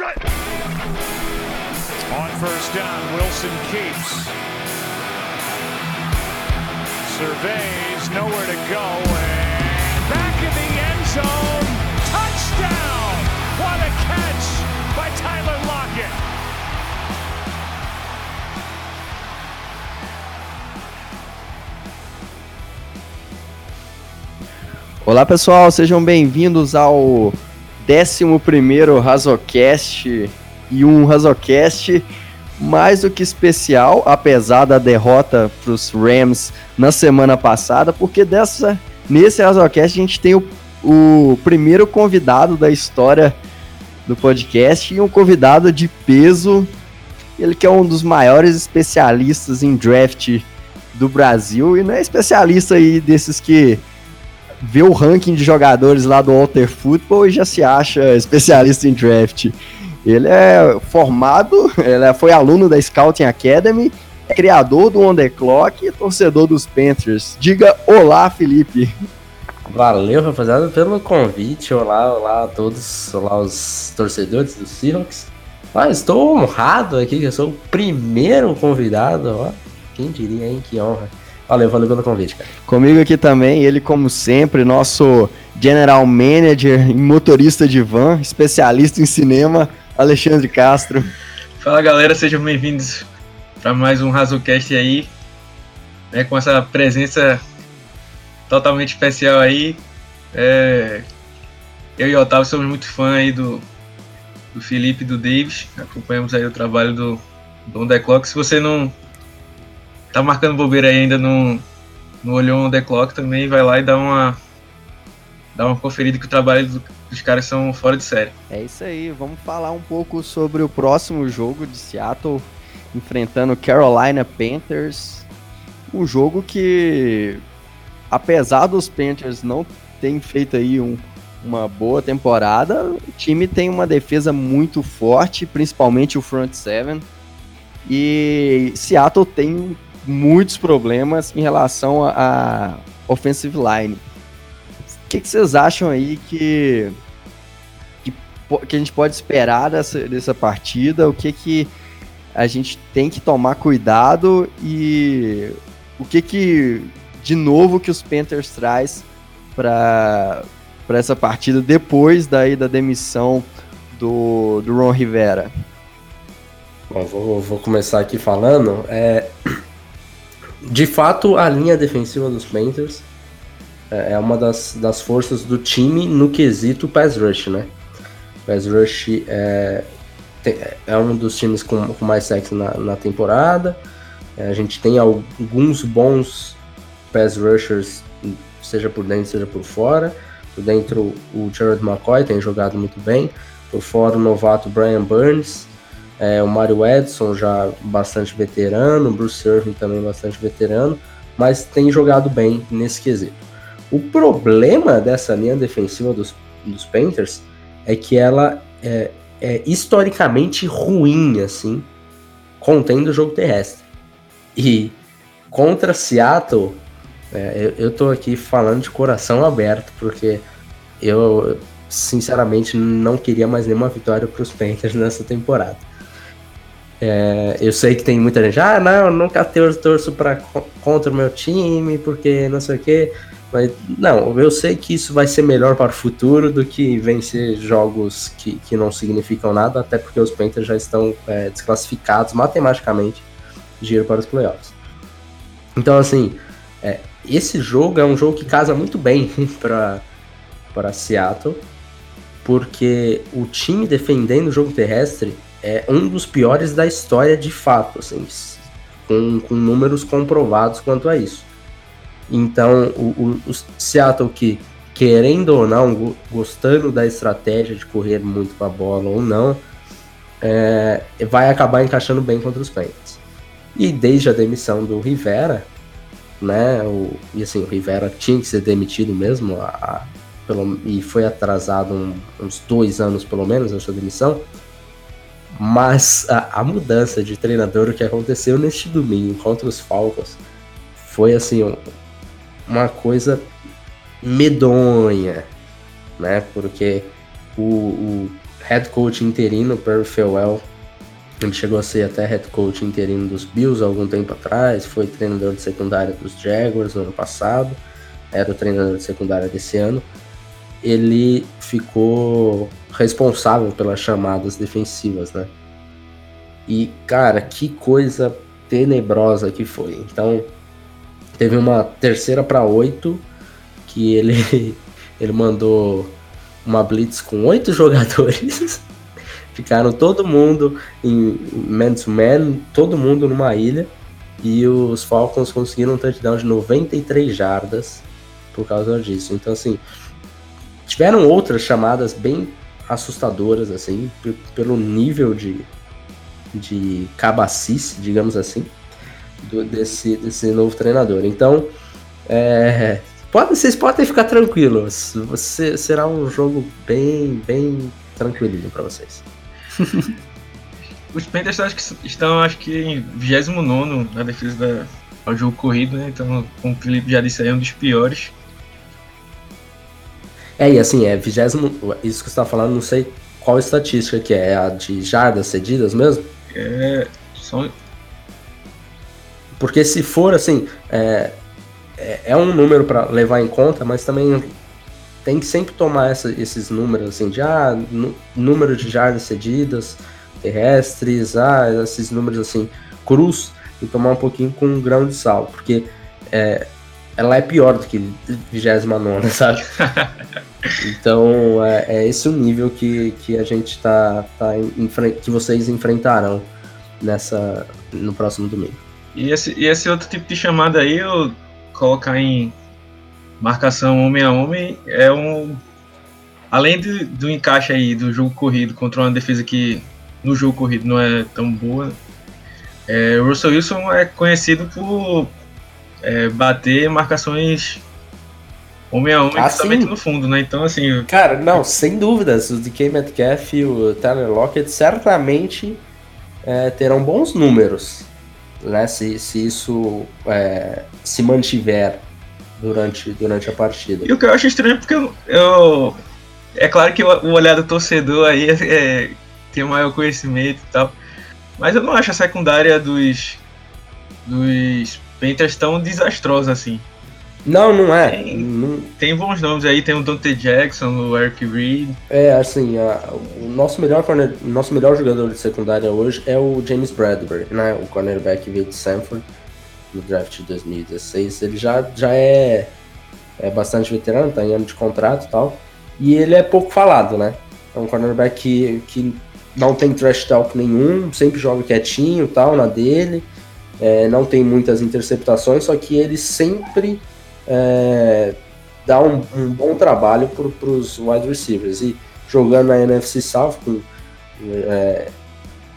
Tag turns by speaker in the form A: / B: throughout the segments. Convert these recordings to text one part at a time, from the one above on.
A: On first down, Wilson keeps. Surveys, nowhere to go, and back in the end zone. Touchdown! What a catch by Tyler Lockett.
B: Olá pessoal, sejam bem-vindos ao 11º Razocast e um Razocast mais do que especial, apesar da derrota para os Rams na semana passada, porque dessa nesse Razocast a gente tem o, o primeiro convidado da história do podcast e um convidado de peso, ele que é um dos maiores especialistas em draft do Brasil e não é especialista aí desses que vê o ranking de jogadores lá do Walter Football e já se acha especialista em draft. Ele é formado, ele foi aluno da Scouting Academy, é criador do On The Clock e torcedor dos Panthers. Diga olá, Felipe.
C: Valeu, rapaziada, pelo convite. Olá, olá a todos. Olá os torcedores do Seahawks. Ah, estou honrado aqui, que eu sou o primeiro convidado. Ó. Quem diria, hein? Que honra. Valeu, valeu pelo convite, cara.
B: Comigo aqui também, ele, como sempre, nosso general manager e motorista de van, especialista em cinema, Alexandre Castro.
D: Fala galera, sejam bem-vindos para mais um Razocast aí, né, com essa presença totalmente especial aí. É, eu e o Otávio somos muito fã aí do, do Felipe e do Davis, acompanhamos aí o trabalho do, do On The Clock. Se você não tá marcando bobeira ainda não, não olhou On The Clock também, vai lá e dá uma, dá uma conferida que o trabalho do, dos caras são fora de série.
B: É isso aí, vamos falar um pouco sobre o próximo jogo de Seattle enfrentando Carolina Panthers. Um jogo que, apesar dos Panthers não terem feito aí um, uma boa temporada, o time tem uma defesa muito forte, principalmente o front seven. E Seattle tem muitos problemas em relação à offensive line. O que, que, vocês acham aí que, que, que, a gente pode esperar dessa, dessa partida? O que, que a gente tem que tomar cuidado e o que que de novo que os Panthers traz para para essa partida depois daí da demissão do, do Ron Rivera?
C: Bom, vou, vou começar aqui falando. É, de fato, a linha defensiva dos Panthers é, é uma das, das forças do time no quesito pass rush, né? Pass rush é, é um dos times com, com mais sexo na, na temporada. É, a gente tem alguns bons pass rushers, seja por dentro, seja por fora. Por dentro, o Jared McCoy tem jogado muito bem. Por fora, o novato Brian Burns. É, o Mario Edson já bastante veterano. O Bruce Irving também bastante veterano. Mas tem jogado bem nesse quesito. O problema dessa linha defensiva dos, dos Panthers é que ela é, é historicamente ruim, assim, contendo o jogo terrestre. E contra Seattle, é, eu, eu tô aqui falando de coração aberto, porque eu, sinceramente, não queria mais nenhuma vitória para os Panthers nessa temporada. É, eu sei que tem muita gente, ah, não, nunca torço pra, contra o meu time, porque não sei o quê. Mas, não, eu sei que isso vai ser melhor para o futuro do que vencer jogos que, que não significam nada, até porque os Panthers já estão é, desclassificados matematicamente de ir para os playoffs. Então, assim, é, esse jogo é um jogo que casa muito bem para Seattle, porque o time defendendo o jogo terrestre é um dos piores da história de fato, assim, com, com números comprovados quanto a isso. Então, o, o, o Seattle que, querendo ou não, gostando da estratégia de correr muito com a bola ou não, é, vai acabar encaixando bem contra os Panthers. E desde a demissão do Rivera, né, o, e assim, o Rivera tinha que ser demitido mesmo, a, a, pelo, e foi atrasado um, uns dois anos pelo menos a sua demissão, mas a, a mudança de treinador que aconteceu neste domingo contra os Falcons foi assim um, uma coisa medonha, né? Porque o, o, head coach interino, Perry Farewell. Ele chegou a ser até head coach interino dos Bills há algum tempo atrás, foi treinador de secundária dos Jaguars no ano passado, era o treinador de secundária desse ano. Ele ficou responsável pelas chamadas defensivas, né? E, cara, que coisa tenebrosa que foi. Então, teve uma terceira para oito que ele, ele mandou uma blitz com oito jogadores. Ficaram todo mundo em man-to-man, todo mundo numa ilha. E os Falcons conseguiram um touchdown de 93 jardas por causa disso. Então, assim, tiveram outras chamadas bem assustadoras, assim, pelo nível de, de cabacice, digamos assim, do, desse, desse novo treinador. Então, é, pode, vocês podem ficar tranquilos. Você, será um jogo bem, bem tranquilinho para vocês.
D: Os Panthers acho que estão acho que em 29 na defesa da, ao jogo corrido, né? Então, como o Felipe já disse aí, é um dos piores.
C: É, e assim, é vigésimo. Isso que você tá falando, não sei qual estatística que é. É a de jardas cedidas mesmo?
D: É. São...
C: Porque se for assim, é, é, é um número para levar em conta, mas também tem que sempre tomar essa, esses números assim de ah, número de jardas cedidas, terrestres, ah, esses números assim, cruz, e tomar um pouquinho com um grão de sal, porque é, ela é pior do que 29, sabe? então é, é, esse o nível que, que a gente tá, tá que vocês enfrentarão nessa no próximo domingo.
D: E esse, e esse outro tipo de chamada aí, eu colocar em marcação homem a homem, é um. Além do, do encaixe aí do jogo corrido contra uma defesa que no jogo corrido não é tão boa, é, o Russell Wilson é conhecido por é, bater marcações homem a homem, ah, principalmente no fundo, né? Então, assim.
C: Cara, não, sem dúvidas. O DK Metcalf e o Tyler Lockett certamente é, terão bons números né, se, se isso é, se mantiver durante, durante a partida.
D: E o que eu acho estranho é porque eu, eu é claro que o, o olhar do torcedor aí é, é, tem maior conhecimento e tal, mas eu não acho a secundária dos dos Panthers tão desastrosa assim.
C: Não, não é.
D: Tem,
C: não...
D: tem bons nomes aí, tem o Dante Jackson, o Eric Reed.
C: É, assim, a, o nosso melhor, corner, nosso melhor jogador de secundária hoje é o James Bradbury, né? O cornerback veio de Sanford no draft de 2016. Ele já, já é, é bastante veterano, tá em ano de contrato e tal. E ele é pouco falado, né? É um cornerback que, que não tem trash talk nenhum, sempre joga quietinho tal, na dele. É, não tem muitas interceptações, só que ele sempre é, dá um, um, bom trabalho para os wide receivers. E jogando na NFC South com é,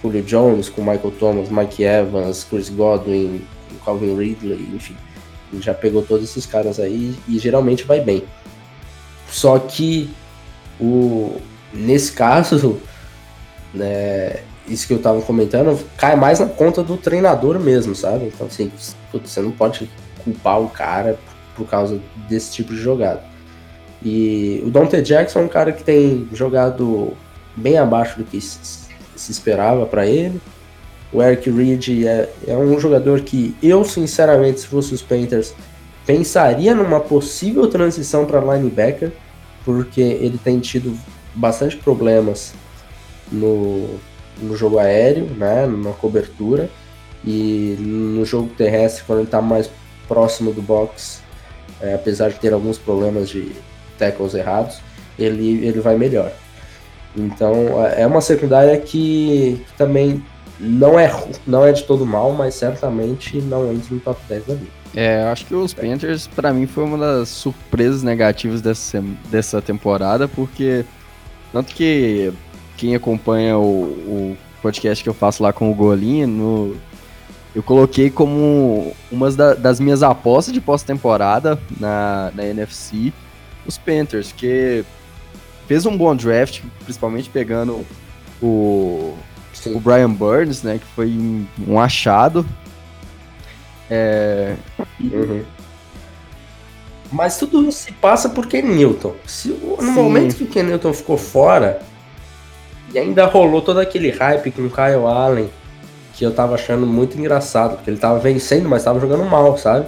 C: Julio Jones, com Michael Thomas, Mike Evans, Chris Godwin, Calvin Ridley, enfim. Já pegou todos esses caras aí e geralmente vai bem. Só que o, nesse caso, né, isso que eu tava comentando, cai mais na conta do treinador mesmo, sabe? Então, assim, você não pode culpar o cara por causa desse tipo de jogada. E o Dante Jackson é um cara que tem jogado bem abaixo do que se, se esperava para ele. O Eric Reed é, é, um jogador que eu, sinceramente, se fosse os Panthers, pensaria numa possível transição para linebacker, porque ele tem tido bastante problemas no, no jogo aéreo, né, na cobertura, e no jogo terrestre, quando ele está mais próximo do box, é, apesar de ter alguns problemas de tackles errados, ele, ele vai melhor. Então é, é uma secundária que, que, também não é, não é de todo mal, mas certamente não entra no top 10 da liga.
B: É, acho que os Panthers, para mim, foi uma das surpresas negativas dessa, dessa temporada, porque tanto que quem acompanha o, o podcast que eu faço lá com o Golinha, no, eu coloquei como uma da, das minhas apostas de pós-temporada na, na NFC os Panthers, que fez um bom draft, principalmente pegando o, o Brian Burns, né, que foi um achado. É...
C: Uhum. Mas tudo se passa por Ken Newton. Se, no Sim. momento que o Ken Newton ficou fora, E ainda rolou todo aquele hype com o Kyle Allen, que eu tava achando muito engraçado, porque ele tava vencendo, mas tava jogando mal, sabe?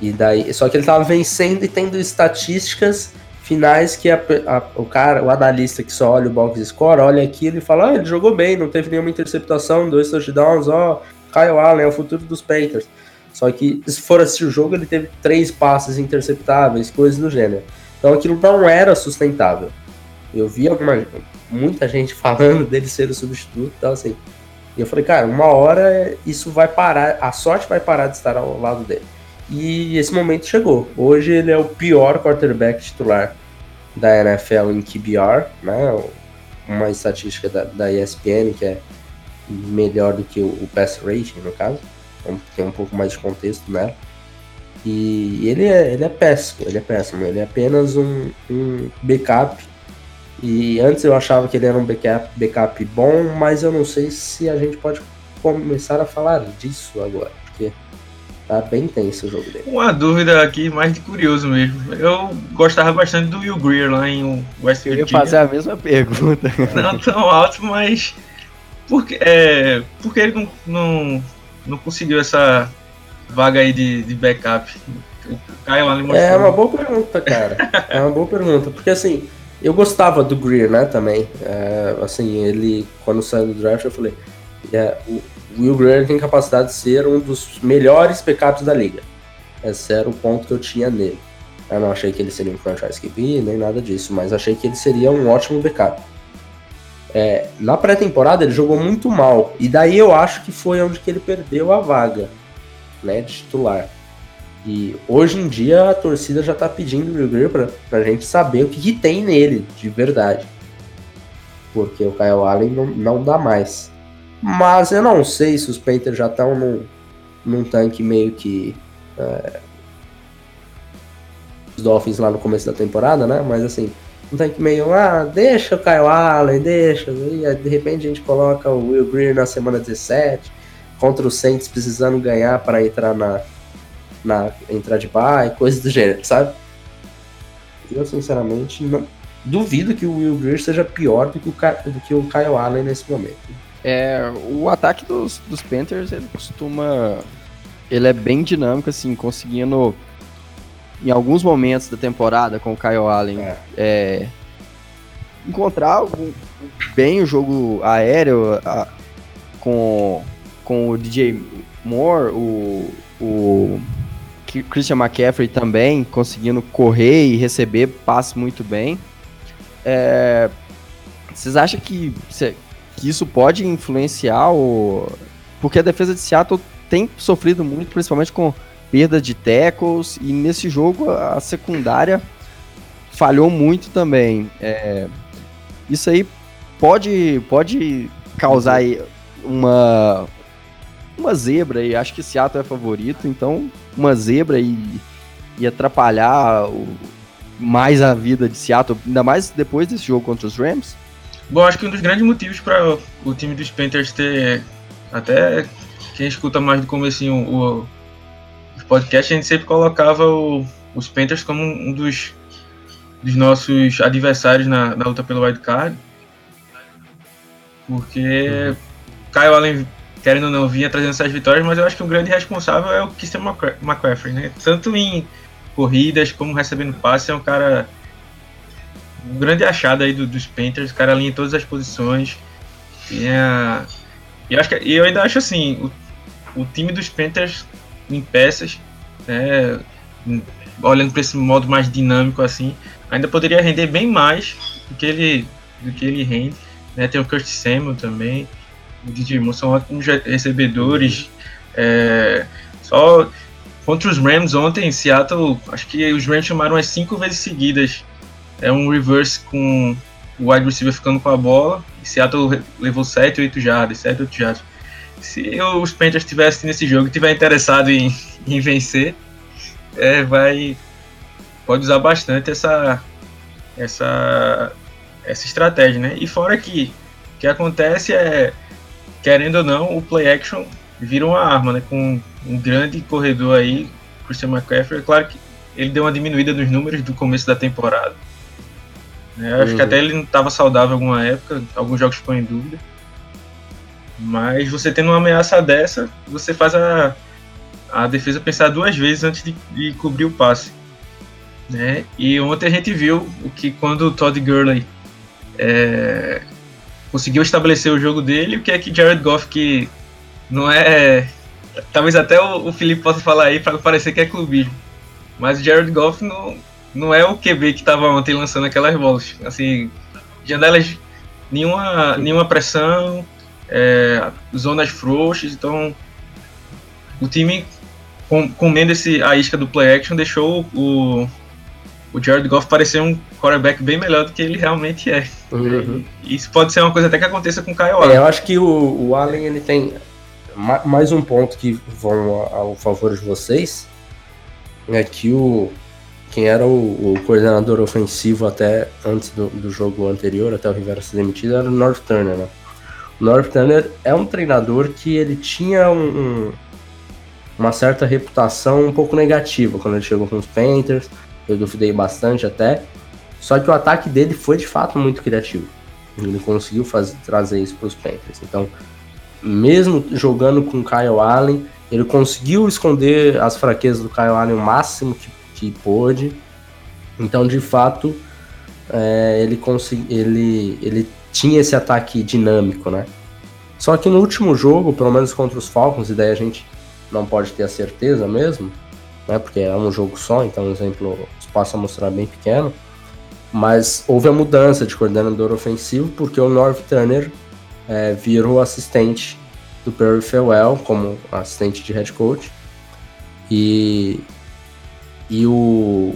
C: E daí, só que ele tava vencendo e tendo estatísticas finais que a, a, o cara, o analista que só olha o box score, olha aquilo e fala: "Ah, ele jogou bem, não teve nenhuma interceptação, dois touchdowns, ó, Kyle Allen é o futuro dos Panthers". Só que se for assistir o jogo, ele teve três passes interceptáveis, coisas do gênero. Então aquilo não era sustentável. Eu vi alguma, muita gente falando dele ser o substituto, então assim. E eu falei, cara, uma hora isso vai parar, a sorte vai parar de estar ao lado dele. E esse momento chegou. Hoje ele é o pior quarterback titular da NFL em QBR, né? Uma estatística da, da ESPN que é melhor do que o, o pass rating, no caso. Então, tem um pouco mais de contexto nela. E ele é, ele é péssimo, ele é péssimo. Ele é apenas um, um backup. E antes eu achava que ele era um backup, backup bom, mas eu não sei se a gente pode começar a falar disso agora, porque tá bem tenso o jogo dele.
D: Uma dúvida aqui, mais de curioso mesmo. Eu gostava bastante do Will Greer lá em West Virginia.
B: Eu ia fazer a mesma pergunta.
D: Não tão alto, mas por que, é, por que ele não, não, não conseguiu essa vaga aí de, de backup? O Caio ali
C: É uma boa pergunta, cara. é uma boa pergunta, porque assim, eu gostava do Greer, né, também. É, assim, ele, quando saiu do draft, eu falei, é, o Will Greer tem capacidade de ser um dos melhores backups da liga. Esse era o ponto que eu tinha nele. Eu não achei que ele seria um franchise QB, nem nada disso, mas achei que ele seria um ótimo backup. É, na pré-temporada ele jogou muito mal, e daí eu acho que foi onde que ele perdeu a vaga né, de titular. E hoje em dia a torcida já tá pedindo o Will Greer pra, pra gente saber o que, que, tem nele, de verdade. Porque o Kyle Allen não, não dá mais. Mas eu não sei se os Panthers já estão num, num tanque meio que. É, os Dolphins lá no começo da temporada, né? Mas assim, um tanque meio, ah, deixa o Kyle Allen, deixa. E de repente a gente coloca o Will Greer na semana 17, contra o Saints precisando ganhar para entrar na, na entrar de bye, coisas do gênero, sabe? Eu sinceramente não, duvido que o Will Greer seja pior do que, o, do que o Kyle Allen nesse momento.
B: É, o ataque dos, dos Panthers, ele costuma. Ele é bem dinâmico, assim, conseguindo. Em alguns momentos da temporada com o Kyle Allen, é. É, encontrar bem o jogo aéreo a, com, com o DJ Moore, o, o Christian McCaffrey também conseguindo correr e receber passe muito bem. É, vocês acham que, que isso pode influenciar o. Porque a defesa de Seattle tem sofrido muito, principalmente com perda de tackles, e nesse jogo a secundária falhou muito também. É, isso aí pode, pode causar uma, uma zebra, e acho que Seattle é favorito, então uma zebra e, e atrapalhar o, mais a vida de Seattle, ainda mais depois desse jogo contra os Rams?
D: Bom, acho que um dos grandes motivos para o time dos Panthers ter. Até quem escuta mais do comecinho o, podcast, a gente sempre colocava o, os Panthers como um dos, dos nossos adversários na, na luta pelo wild card. Porque uhum. Kyle Allen, querendo ou não, vinha trazendo essas vitórias, mas eu acho que o grande responsável é o Christian McCaffrey, né? Tanto em corridas como recebendo passe, é um cara um grande achado aí do, dos Panthers, o cara alinha em todas as posições. E, é, eu, acho que, eu ainda acho assim, o, o time dos Panthers em peças, né, olhando para esse modo mais dinâmico assim, ainda poderia render bem mais do que ele, do que ele rende. Né? Tem o Kurt Samuel também, o Moore, são ótimos recebedores. É, só contra os Rams ontem, em Seattle, acho que os Rams chamaram as cinco vezes seguidas é um reverse com o wide receiver ficando com a bola. E Seattle levou 7, 8 jardas, 7, 8 jardas. Se os Panthers estivessem nesse jogo e estiver interessado em, em vencer, é, vai pode usar bastante essa essa essa estratégia, né? E fora que o que acontece é querendo ou não, o play action vira uma arma, né? Com um grande corredor aí, Christian McCaffrey, é claro que ele deu uma diminuída nos números do começo da temporada Né? Acho uhum. que até ele não estava saudável em alguma época, alguns jogos ficou em dúvida. Mas você tendo uma ameaça dessa, você faz a, a defesa pensar duas vezes antes de, de cobrir o passe. Né? E ontem a gente viu o que quando o Todd Gurley é, conseguiu estabelecer o jogo dele, o que é que Jared Goff, que não é. Talvez até o, o Felipe possa falar aí para parecer que é clubismo. Mas o Jared Goff não, não é o QB que estava ontem lançando aquelas bolas. Assim, janelas, nenhuma, nenhuma pressão, é, zonas frouxas, então o time com, comendo esse, a isca do play action deixou o, o Jared Goff parecer um quarterback bem melhor do que ele realmente é. Uhum. Isso pode ser uma coisa até que aconteça com o Kyle Allen.
C: É, eu acho que o, o Allen ele tem mais um ponto que vão ao favor de vocês é que o quem era o, o coordenador ofensivo até antes do, do, jogo anterior, até o Rivera ser demitido, era o North Turner, né? O North Turner é um treinador que ele tinha um, um, uma certa reputação um pouco negativa quando ele chegou com os Panthers, eu duvidei bastante até, só que o ataque dele foi de fato muito criativo. Ele conseguiu fazer, trazer isso para os Panthers. Então, mesmo jogando com Kyle Allen, ele conseguiu esconder as fraquezas do Kyle Allen o máximo que, que pôde. Então, de fato, é, ele, ele, ele tinha esse ataque dinâmico, né? Só que no último jogo, pelo menos contra os Falcons, e daí a gente não pode ter a certeza mesmo, né? Porque é um jogo só, então o exemplo o espaço a mostrar bem pequeno. Mas houve a mudança de coordenador ofensivo, porque o North Turner é, virou assistente do Perry Farewell como assistente de head coach. E, e o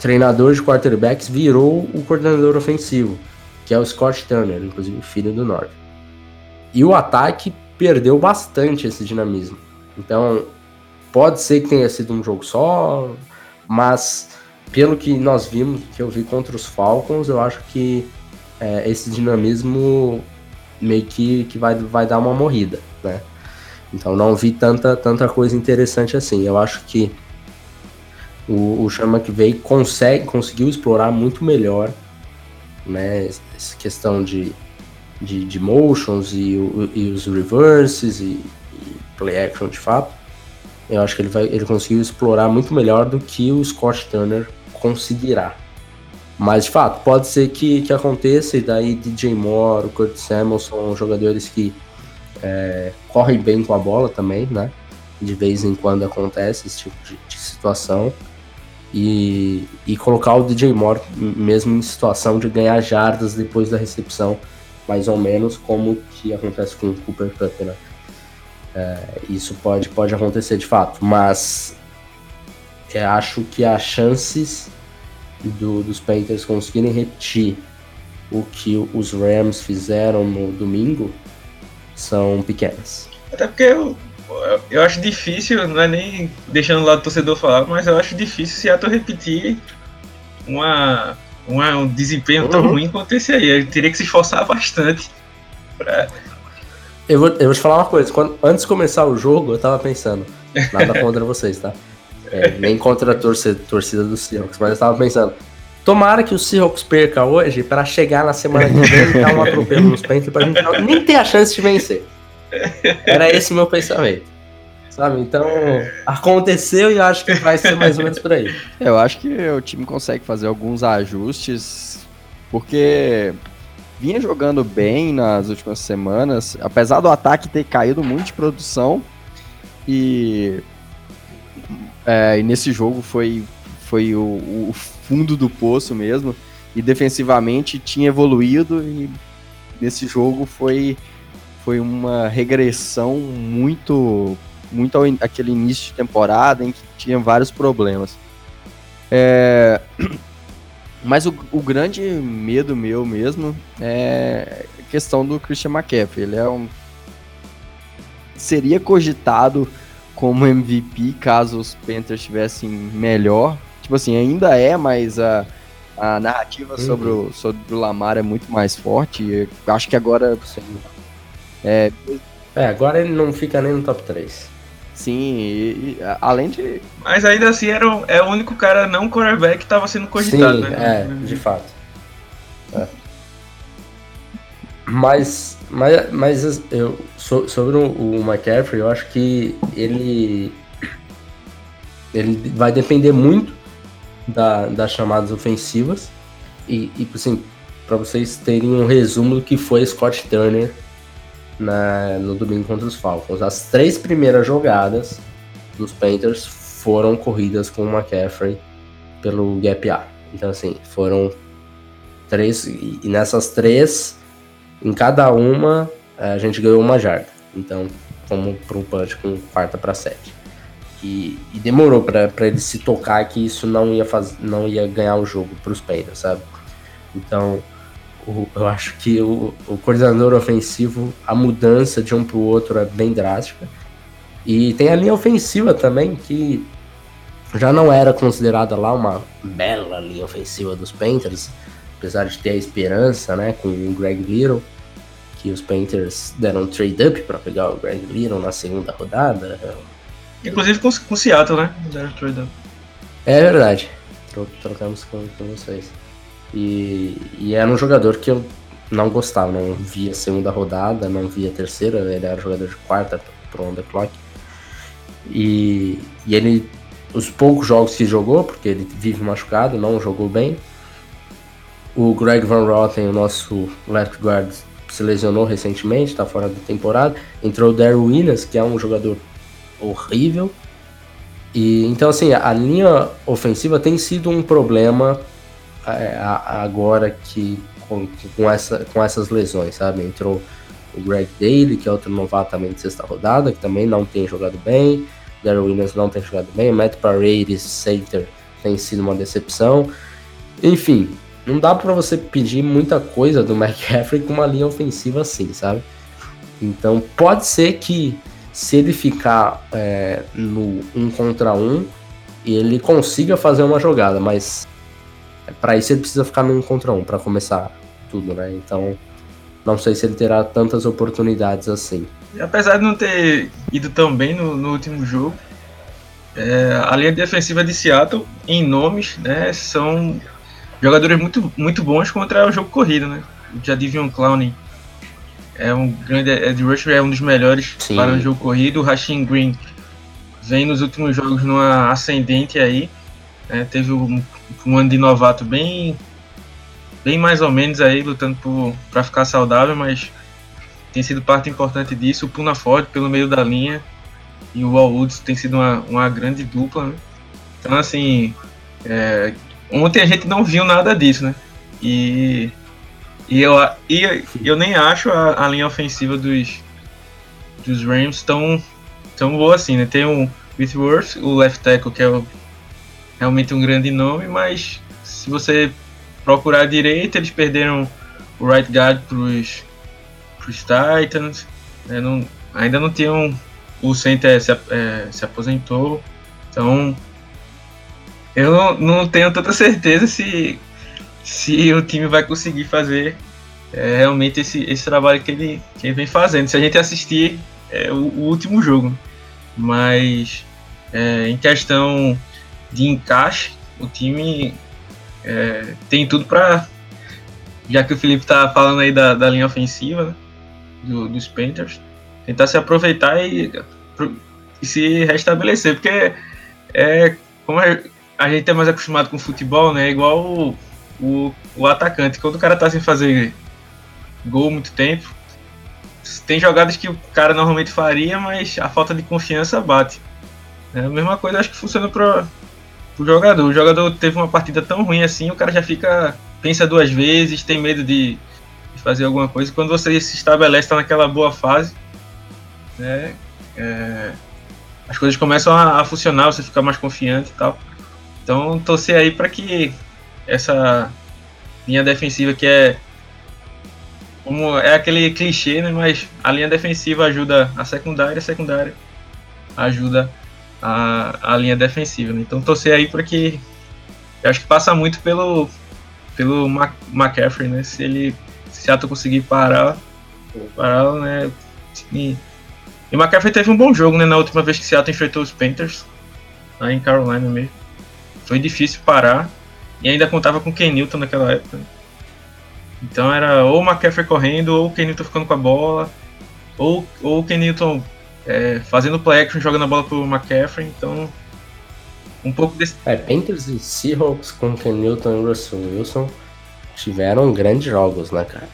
C: treinador de quarterbacks virou o coordenador ofensivo, que é o Scott Turner, inclusive filho do North. E o ataque perdeu bastante esse dinamismo. Então, pode ser que tenha sido um jogo só, mas pelo que nós vimos, que eu vi contra os Falcons, eu acho que é, esse dinamismo meio que, que vai, vai dar uma morrida, né? Então não vi tanta, tanta coisa interessante assim. Eu acho que o, o Sean McVay consegue, conseguiu explorar muito melhor né, essa questão de, de, de motions e, e, os reverses e, e, play action de fato. Eu acho que ele, vai, ele conseguiu explorar muito melhor do que o Scott Turner conseguirá. Mas de fato, pode ser que, que aconteça, e daí DJ Moore, o Kurt Samuel são jogadores que é, correm bem com a bola também, né? De vez em quando acontece esse tipo de, de situação. E, e colocar o DJ Moore mesmo em situação de ganhar jardas depois da recepção, mais ou menos como que acontece com o Cooper Cup, né? É, isso pode, pode acontecer de fato, mas é, acho que as chances do, dos Panthers conseguirem repetir o que os Rams fizeram no domingo são pequenas.
D: Até porque eu, eu acho difícil, não é nem deixando o torcedor falar, mas eu acho difícil se ato repetir uma, uma, um desempenho uhum. tão ruim quanto esse aí. Eu teria que se esforçar bastante pra...
C: Eu vou, eu vou te falar uma coisa, quando, antes de começar o jogo, eu tava pensando, nada contra vocês, tá? É, nem contra a torcida, torcida do Seahawks, mas eu tava pensando. Tomara que o Seahawks perca hoje para chegar na semana que vem e dar um atropelo nos Panthers pra gente nem ter a chance de vencer. Era esse o meu pensamento. Sabe? Então, aconteceu e acho que vai ser mais ou menos por aí.
B: Eu acho que o time consegue fazer alguns ajustes, porque vinha jogando bem nas últimas semanas, apesar do ataque ter caído muito de produção. E é, e nesse jogo foi, foi o, o, fundo do poço mesmo. E defensivamente tinha evoluído e nesse jogo foi, foi uma regressão muito muito ao, aquele início de temporada em que tinha vários problemas. É, mas o, o, grande medo meu mesmo é a questão do Christian McCaffrey. Ele é um. Seria cogitado como MVP caso os Panthers estivessem melhor. Tipo assim, ainda é, mas a, a narrativa uhum. sobre, o, sobre o Lamar é muito mais forte. Eu acho que agora. Assim,
C: é, é, agora ele não fica nem no top 3.
B: Sim, e, e, além de.
D: Mas ainda assim era o, é o único cara não quarterback que estava sendo cogitado,
C: Sim,
D: né?
C: É, de fato. Mas, mas, mas eu, sobre o McCaffrey, eu acho que ele, ele vai depender muito da, das chamadas ofensivas. E, e assim, para vocês terem um resumo do que foi Scott Turner na, no domingo contra os Falcons. As três primeiras jogadas dos Panthers foram corridas com o McCaffrey pelo gap A. Então, assim, foram três. E nessas três, em cada uma, a gente ganhou uma jarda. Então, como para um punch com quarta para sete. E, e demorou para ele se tocar que isso não ia, faz, não ia ganhar o jogo para os Panthers, sabe? Então, o, eu acho que o, o coordenador ofensivo, a mudança de um para o outro é bem drástica. E tem a linha ofensiva também, que já não era considerada lá uma bela linha ofensiva dos Panthers, apesar de ter a esperança, né, com o Greg Little, que os Panthers deram um trade-up para pegar o Greg Little na segunda rodada.
D: Inclusive com, com o Seattle, né? Deram trade-up.
C: É verdade. Trocamos com, com vocês. E, e era um jogador que eu não gostava, não via segunda rodada, não via terceira, ele era jogador de quarta pro on the clock. E, e ele, os poucos jogos que jogou, porque ele vive machucado, não jogou bem. O Greg Van Rotten, o nosso left guard, se lesionou recentemente, está fora da temporada. Entrou o Daryl Williams, que é um jogador horrível. E então assim, a linha ofensiva tem sido um problema é, agora que com, com, essa, com essas lesões, sabe? Entrou o Greg Daly, que é outro novato também de sexta rodada, que também não tem jogado bem. Darryl Williams não tem jogado bem. Matt Paredes, center, tem sido uma decepção. Enfim, não dá para você pedir muita coisa do McCaffrey com uma linha ofensiva assim, sabe? Então pode ser que se ele ficar é, no um contra um, ele consiga fazer uma jogada, mas para isso ele precisa ficar no um contra um para começar tudo, né? Então, não sei se ele terá tantas oportunidades assim.
D: Apesar de não ter ido tão bem no, no último jogo, é, a linha defensiva de Seattle, em nomes, né, são jogadores muito, muito bons contra o jogo corrido, né? O Jadivion Clowney é um grande Ed Rusher, é um dos melhores Sim. para o jogo corrido. O Rasheen Green vem nos últimos jogos numa ascendente aí. Né? Teve um um ano de novato bem bem mais ou menos aí lutando para ficar saudável, mas tem sido parte importante disso. O Puna Ford pelo meio da linha e o Wall Woods tem sido uma, uma grande dupla. Né? Então, assim, é, ontem a gente não viu nada disso, né? E, e, eu, e eu nem acho a, a linha ofensiva dos, dos Rams tão, tão boa assim, né? Tem o Whitworth, o left tackle, que é o realmente um grande nome, mas se você procurar direito, eles perderam o right guard para os Titans, né, não, ainda não tinham. O center se, é, se aposentou, então eu não, não, tenho tanta certeza se, se o time vai conseguir fazer é, realmente esse, esse trabalho que ele, que ele vem fazendo. Se a gente assistir é, o, o último jogo, mas é, em questão de encaixe, o time é, tem tudo para. Já que o Felipe tá falando aí da, da linha ofensiva né, do, dos Panthers, tentar se aproveitar e, e, se restabelecer, porque é como a gente é mais acostumado com futebol, né? Igual o, o, o atacante, quando o cara tá sem fazer gol muito tempo, tem jogadas que o cara normalmente faria, mas a falta de confiança bate. É a mesma coisa, acho que funciona para o jogador. O jogador teve uma partida tão ruim assim, o cara já fica. pensa duas vezes, tem medo de, de fazer alguma coisa. Quando você se estabelece, está naquela boa fase, né, é, as coisas começam a, a, funcionar, você fica mais confiante e tal. Então, torcer aí para que essa linha defensiva que é. Como é aquele clichê, né? Mas a linha defensiva ajuda a secundária, a secundária ajuda a, a linha defensiva. Né? Então torcer aí para que. Eu acho que passa muito pelo, pelo McCaffrey, né? Se ele. Se Seattle conseguir parar, parar, né? E, e o McCaffrey teve um bom jogo, né? Na última vez que Seattle enfrentou os Panthers, lá em Carolina mesmo. Foi difícil parar. E ainda contava com Ken Newton naquela época. Então era ou o McCaffrey correndo, ou o Kenilton ficando com a bola, ou, ou o Kenilton é, fazendo play action, jogando a bola pro McCaffrey. Então, um pouco desse.
C: É, Panthers e Seahawks com Kenilton e Russell Wilson tiveram grandes jogos, né, cara?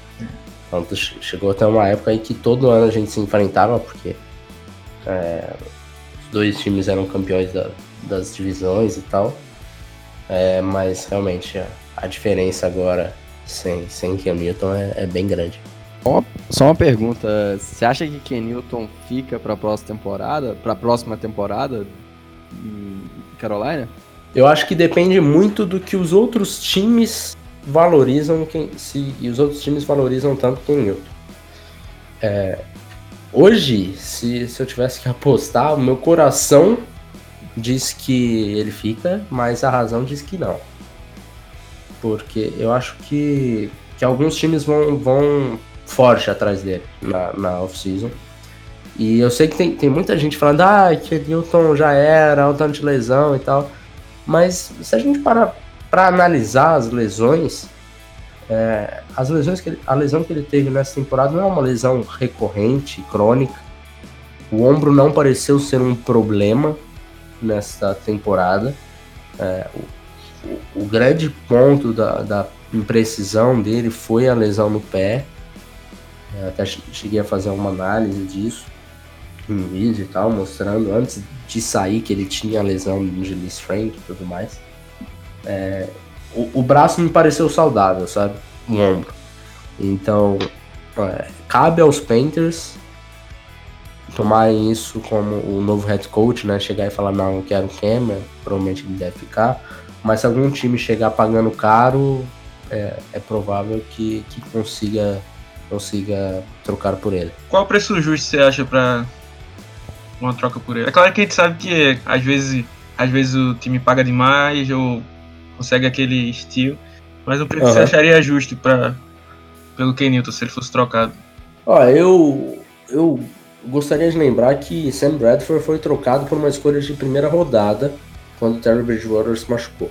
C: Chegou até uma época aí que todo ano a gente se enfrentava, porque é, os dois times eram campeões da, das divisões e tal. É, mas realmente a, a, diferença agora sem, sem Ken Newton é, é, bem grande.
B: Só uma pergunta, você acha que Ken Newton fica para a próxima temporada, para a próxima temporada em Carolina?
C: Eu acho que depende muito do que os outros times valorizam quem se e os outros times valorizam tanto Ken Newton. É, hoje, se, se eu tivesse que apostar, o meu coração diz que ele fica, mas a razão diz que não. Porque eu acho que, que alguns times vão, vão forte atrás dele na, na off-season. E eu sei que tem, tem muita gente falando, ah, que Newton já era, um tanto de lesão e tal. Mas se a gente parar para analisar as lesões, é, as lesões que ele, a lesão que ele teve nessa temporada não é uma lesão recorrente, crônica. O ombro não pareceu ser um problema nessa temporada. É, o, o, grande ponto da, da, imprecisão dele foi a lesão no pé. É, até cheguei a fazer uma análise disso em vídeo e tal, mostrando antes de sair que ele tinha a lesão de Gilles Frank e tudo mais. É, o, o, braço me pareceu saudável, sabe? O ombro. Então, é, cabe aos Panthers tomarem isso como o novo head coach, né? Chegar e falar, não, eu quero o Cameron, provavelmente ele deve ficar. Mas se algum time chegar pagando caro, é, é provável que, que consiga, consiga trocar por ele.
D: Qual o preço justo você acha para uma troca por ele? É claro que a gente sabe que às vezes, às vezes o time paga demais ou consegue aquele estilo, mas o preço uhum. você acharia justo para pelo Kenilton se ele fosse trocado?
C: Ó, eu eu gostaria de lembrar que Sam Bradford foi trocado por uma escolha de primeira rodada quando Terry Bridgewater se machucou.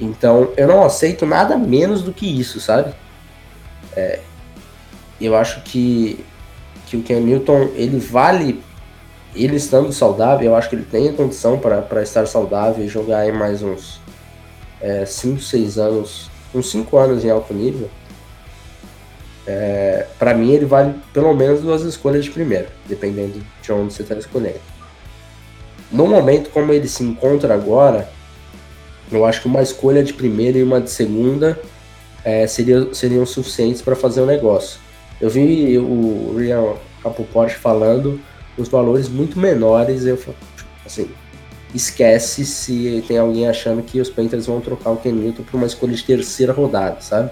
C: Então eu não aceito nada menos do que isso, sabe? É, eu acho que, que o Ken Newton ele vale, ele estando saudável, eu acho que ele tem a condição para estar saudável e jogar aí mais uns 5, é, 6 anos, uns 5 anos em alto nível é, para mim ele vale pelo menos duas escolhas de primeiro, dependendo de onde você está escolhendo. No momento como ele se encontra agora, eu acho que uma escolha de primeira e uma de segunda é, seria, seriam suficientes para fazer o negócio. Eu vi o Ryan Rapoport falando os valores muito menores, eu assim, esquece se tem alguém achando que os Panthers vão trocar o Ken Newton por uma escolha de terceira rodada, sabe?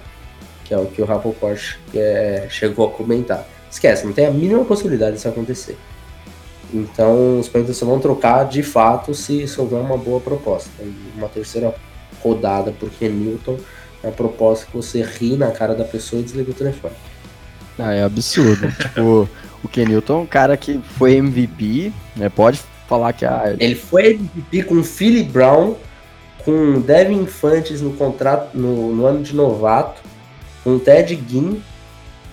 C: Que é o que o Rappaport é, chegou a comentar. Esquece, não tem a mínima possibilidade disso acontecer. Então os Panthers só vão trocar de fato se, houver uma boa proposta. Uma terceira rodada por Hamilton é uma proposta que você ri na cara da pessoa e desliga o telefone.
B: Ah, é absurdo. tipo, o Kenilton é um cara que foi MVP, né? Pode falar que a.
C: Ele foi MVP com o Philly Brown, com Devin Infantes no contrato no, no ano de novato com Ted Ginn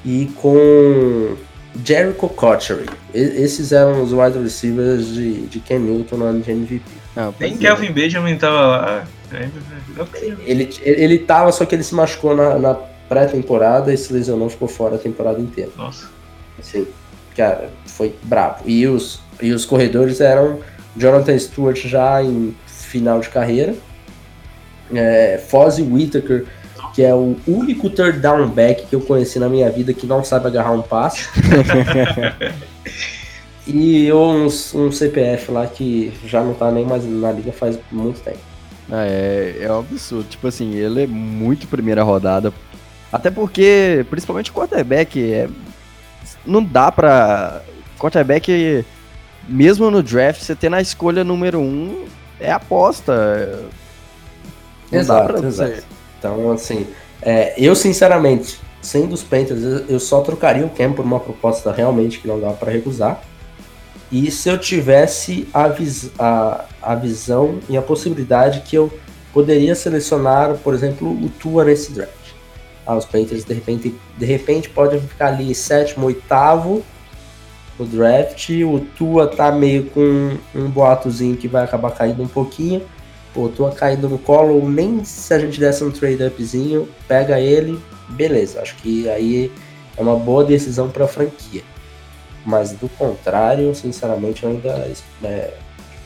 C: e com Jericho Cotchery. esses eram os wide receivers de, de Ken Newton no ano de MVP.
D: Ah, Nem Kelvin Benjamin tava lá.
C: Ele, ele tava, só que ele se machucou na, na pré-temporada e se lesionou, ficou fora a temporada inteira.
D: Nossa.
C: Assim, cara, foi brabo. E os, e os corredores eram Jonathan Stewart já em final de carreira, é, Fozzie Whittaker que é o único third down back que eu conheci na minha vida que não sabe agarrar um passe. e um, um CPF lá que já não tá nem mais na liga faz muito tempo.
B: Ah, é, é um absurdo. Tipo assim, ele é muito primeira rodada. Até porque, principalmente o quarterback, é, não dá pra. Quarterback, mesmo no draft, você ter na escolha número um, é aposta.
C: Não exato, exato. Então, assim, é, eu sinceramente, sendo os Panthers, eu só trocaria o Cam por uma proposta realmente que não dá para recusar. E se eu tivesse a, vis a, a visão e a possibilidade que eu poderia selecionar, por exemplo, o Tua nesse draft. Ah, os Panthers de repente, de repente podem ficar ali sétimo, oitavo no draft. O Tua tá meio com um boatozinho que vai acabar caindo um pouquinho. Pô, Tua caindo no colo, nem se a gente desse um trade upzinho, pega ele, beleza. Acho que aí é uma boa decisão para a franquia. Mas do contrário, sinceramente, eu ainda é,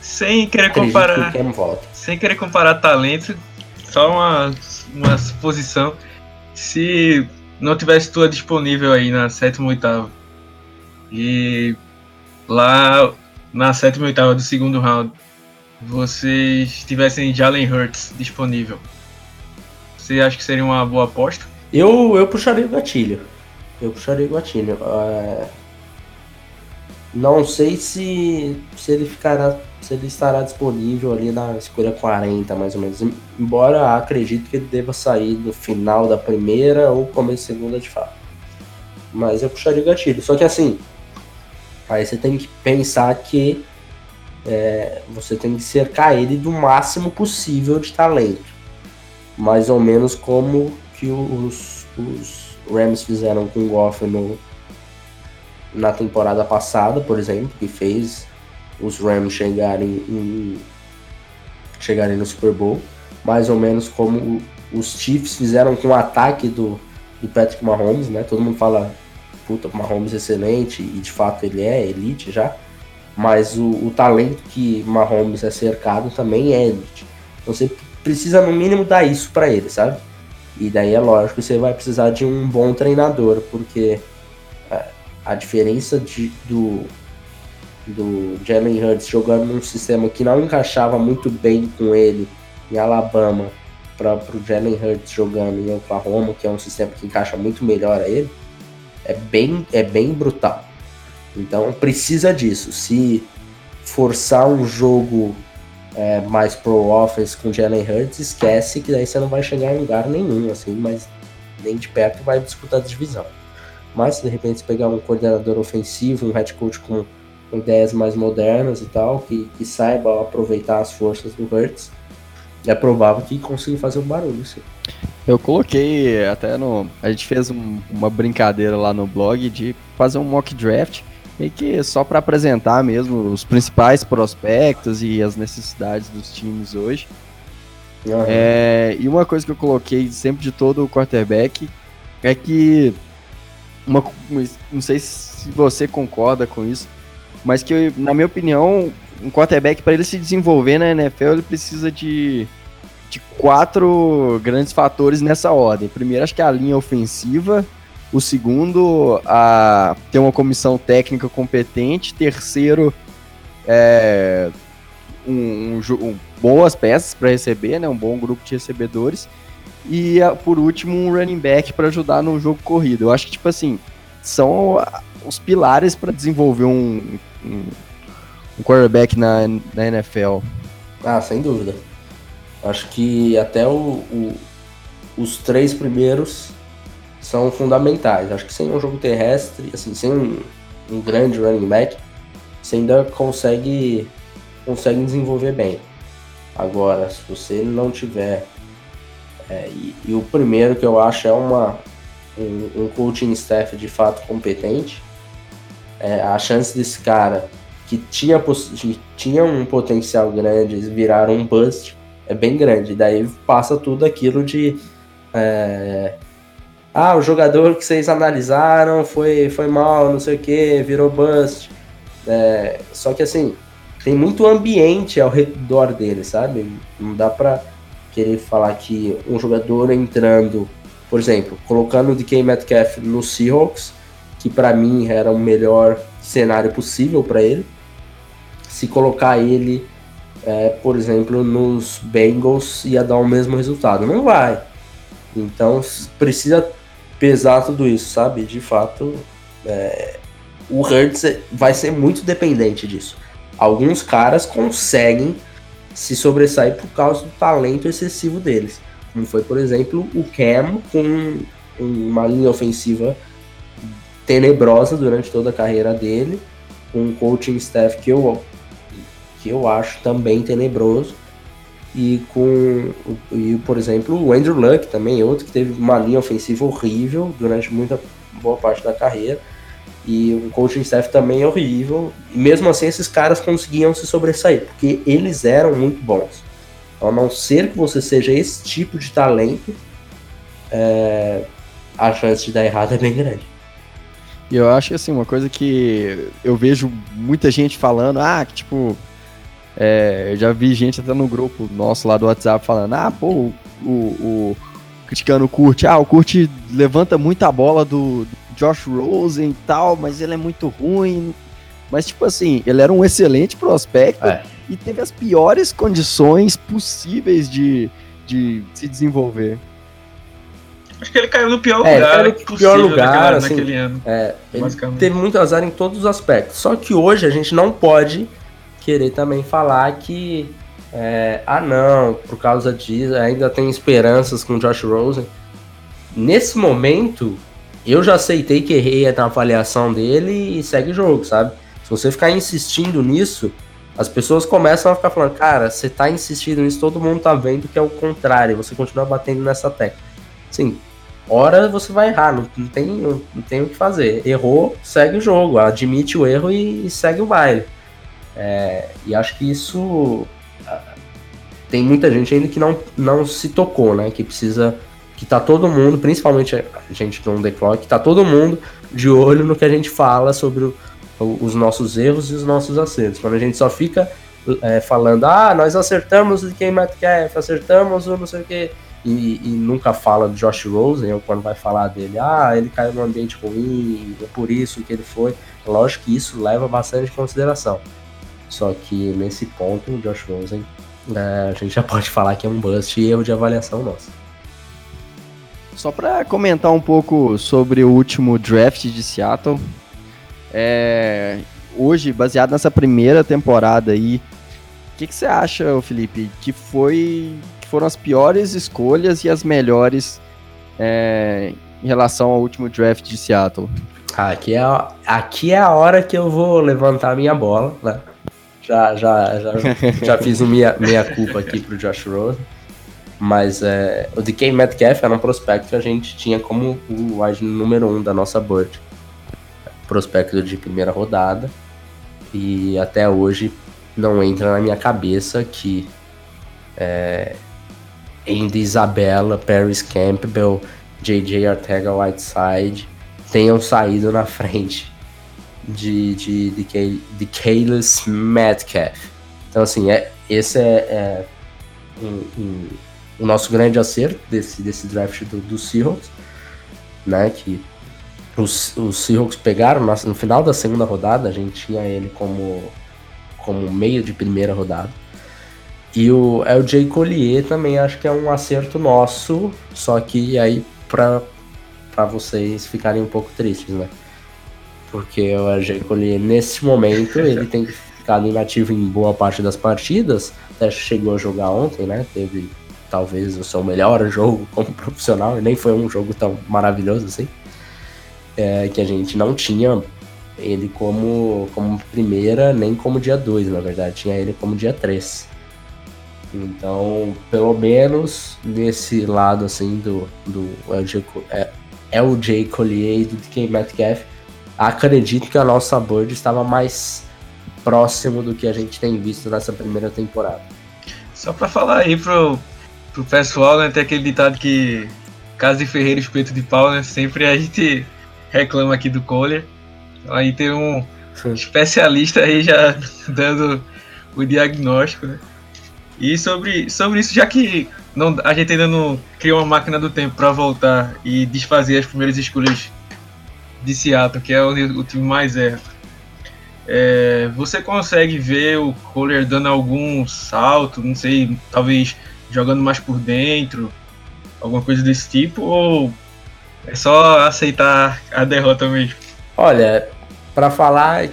D: sem querer comparar, que sem querer comparar talento, só uma uma suposição se não tivesse tua disponível aí na sétima oitava e lá na sétima oitava do segundo round vocês tivessem Jalen Hurts disponível, você acha que seria uma boa aposta?
C: Eu, eu puxaria o gatilho. Eu puxaria o gatilho. É... Não sei se, se ele ficará se ele estará disponível ali na escolha 40, mais ou menos. Embora acredito que ele deva sair no final da primeira ou começo da segunda de fato. Mas eu puxaria o gatilho. Só que assim, aí você tem que pensar que é, você tem que cercar ele do máximo possível de talento. Mais ou menos como que os, os Rams fizeram com o Goff no, na temporada passada, por exemplo, que fez os Rams chegarem, em, chegarem no Super Bowl, mais ou menos como os Chiefs fizeram com o ataque do, do Patrick Mahomes, né? Todo mundo fala, puta, Mahomes é excelente, e de fato ele é elite já, mas o, o talento que Mahomes é cercado também é elite. Então você precisa no mínimo dar isso para ele, sabe? E daí é lógico que você vai precisar de um bom treinador, porque a, a diferença de, do, do Jalen Hurts jogando num sistema que não encaixava muito bem com ele em Alabama para o Jalen Hurts jogando em Oklahoma, que é um sistema que encaixa muito melhor a ele, é bem, é bem brutal. Então precisa disso. Se forçar um jogo é, mais pro offense com Jalen Hurts, esquece que daí você não vai chegar em lugar nenhum, assim, mas nem de perto vai disputar a divisão. Mas se de repente você pegar um coordenador ofensivo, um head coach com ideias mais modernas e tal, que, que saiba aproveitar as forças do Hertz, é provável que consiga fazer um barulho, sim.
B: Eu coloquei até no. A gente fez um, uma brincadeira lá no blog de fazer um mock draft, meio que só para apresentar mesmo os principais prospectos e as necessidades dos times hoje. Uhum. É, e uma coisa que eu coloquei sempre de todo o quarterback é que. Uma, não sei se você concorda com isso, mas que, na minha opinião, um quarterback, para ele se desenvolver na NFL, ele precisa de, de quatro grandes fatores nessa ordem. Primeiro, acho que é a linha ofensiva. O segundo, a ter uma comissão técnica competente. Terceiro, é, um, um, um, boas peças para receber, né? Um bom grupo de recebedores. E por último, um running back para ajudar no jogo corrido. Eu acho que, tipo assim, são os pilares para desenvolver um, um, um quarterback na, na NFL.
C: Ah, sem dúvida. Acho que até o, o, os três primeiros são fundamentais. Acho que sem um jogo terrestre, assim, sem um, um grande running back, você ainda consegue, consegue desenvolver bem. Agora, se você não tiver. É, e, e, o primeiro que eu acho é uma, um, um coaching staff de fato competente, é, a chance desse cara que tinha, tinha um potencial grande virar um bust é bem grande. Daí passa tudo aquilo de. É, ah, o jogador que vocês analisaram foi, foi mal, não sei o que, virou bust. É, só que assim, tem muito ambiente ao redor dele, sabe? Não dá pra querer falar que um jogador entrando, por exemplo, colocando o DK Metcalf no Seahawks que para mim era o melhor cenário possível para ele. Se colocar ele, é, por exemplo, nos Bengals, ia dar o mesmo resultado. Não vai. Então precisa pesar tudo isso, sabe? De fato, é, o Hurts vai ser muito dependente disso. Alguns caras conseguem se sobressair por causa do talento excessivo deles. Como foi, por exemplo, o Cam com uma linha ofensiva tenebrosa durante toda a carreira dele, com um coaching staff que eu, que eu acho também tenebroso. E com, e, por exemplo, o Andrew Luck também, outro que teve uma linha ofensiva horrível durante muita boa parte da carreira. E o coaching staff também é horrível. E mesmo assim, esses caras conseguiam se sobressair, porque eles eram muito bons. Então, a não ser que você seja esse tipo de talento, é, a chance de dar errado é bem grande.
B: E eu acho assim, uma coisa que eu vejo muita gente falando, ah, que tipo, é, eu já vi gente até no grupo nosso lá do WhatsApp falando, ah, pô, o, o criticando o Kurt, ah, o Kurt levanta muita bola do, Josh Rosen e tal, mas ele é muito ruim. Mas, tipo assim, ele era um excelente prospecto é. e teve as piores condições possíveis de, de se desenvolver.
D: Acho que ele caiu no pior é, lugar. Ele caiu no pior lugar naquela, assim, naquele ano.
C: É, ele teve muito azar em todos os aspectos. Só que hoje a gente não pode querer também falar que. É, ah, não, por causa disso, ainda tem esperanças com o Josh Rosen. Nesse momento, eu já aceitei que errei na avaliação dele e segue o jogo, sabe? Se você ficar insistindo nisso, as pessoas começam a ficar falando, cara, você tá insistindo nisso, todo mundo tá vendo que é o contrário, você continua batendo nessa tecla. Sim, hora você vai errar, não, não, tem, não, não tem o que fazer. Errou, segue o jogo, admite o erro e, e segue o baile. É, e acho que isso tem muita gente ainda que não, não se tocou, né? Que precisa que tá todo mundo, principalmente a gente do On The Clock, tá todo mundo de olho no que a gente fala sobre o, os nossos erros e os nossos acertos. Quando a gente só fica é, falando, ah, nós acertamos o Ken Metcalf, acertamos o não sei o que, e, e, nunca fala do Josh Rosen, ou quando vai falar dele, ah, ele caiu num ambiente ruim, é por isso que ele foi. Lógico que isso leva bastante consideração. Só que nesse ponto, o Josh Rosen, é, a gente já pode falar que é um bust e erro de avaliação nossa.
B: Só para comentar um pouco sobre o último draft de Seattle, é, hoje, baseado nessa primeira temporada aí, o que, que, você acha, Felipe, que foi que foram as piores escolhas e as melhores é, em relação ao último draft de Seattle?
C: Aqui é, a, aqui é a hora que eu vou levantar a minha bola, né? Já, já, já, já fiz minha, minha culpa aqui pro Josh Rose. Mas é, o DK Metcalf era um prospecto que a gente tinha como o wide número um da nossa board. Prospecto de primeira rodada. E até hoje não entra na minha cabeça que é, Andy Isabella, Paris Campbell, JJ Ortega Whiteside tenham saído na frente de, de, de, de, de Kayles Metcalf. Então, assim, é, esse é, é um, um o nosso grande acerto desse, desse draft do, do Seahawks, né? Que os, os Seahawks pegaram no, no final da segunda rodada, a gente tinha ele como, como meio de primeira rodada. E o LJ Collier também acho que é um acerto nosso, só que aí para vocês ficarem um pouco tristes, né? Porque o Collier, nesse momento, ele tem ficado inativo em boa parte das partidas, até chegou a jogar ontem, né? Teve talvez o seu melhor jogo como profissional, e nem foi um jogo tão maravilhoso assim, é, que a gente não tinha ele como, como primeira, nem como dia 2, na verdade, tinha ele como dia 3. Então, pelo menos nesse lado assim do, do LJ, é, LJ Collier e do DK Metcalf, acredito que a nossa board estava mais próximo do que a gente tem visto nessa primeira temporada.
D: Só para falar aí pro, pro pessoal, né? Tem aquele ditado que casa de ferreiro, espeto de pau, né? Sempre a gente reclama aqui do Kohler. Aí tem um especialista aí já dando o diagnóstico, né? E sobre, sobre isso, já que não, a gente ainda não criou uma máquina do tempo para voltar e desfazer as primeiras escolhas de Seattle, que é o, time mais erra. É, você consegue ver o Kohler dando algum salto, não sei, talvez jogando mais por dentro, alguma coisa desse tipo, ou é só aceitar a derrota mesmo?
C: Olha, para falar,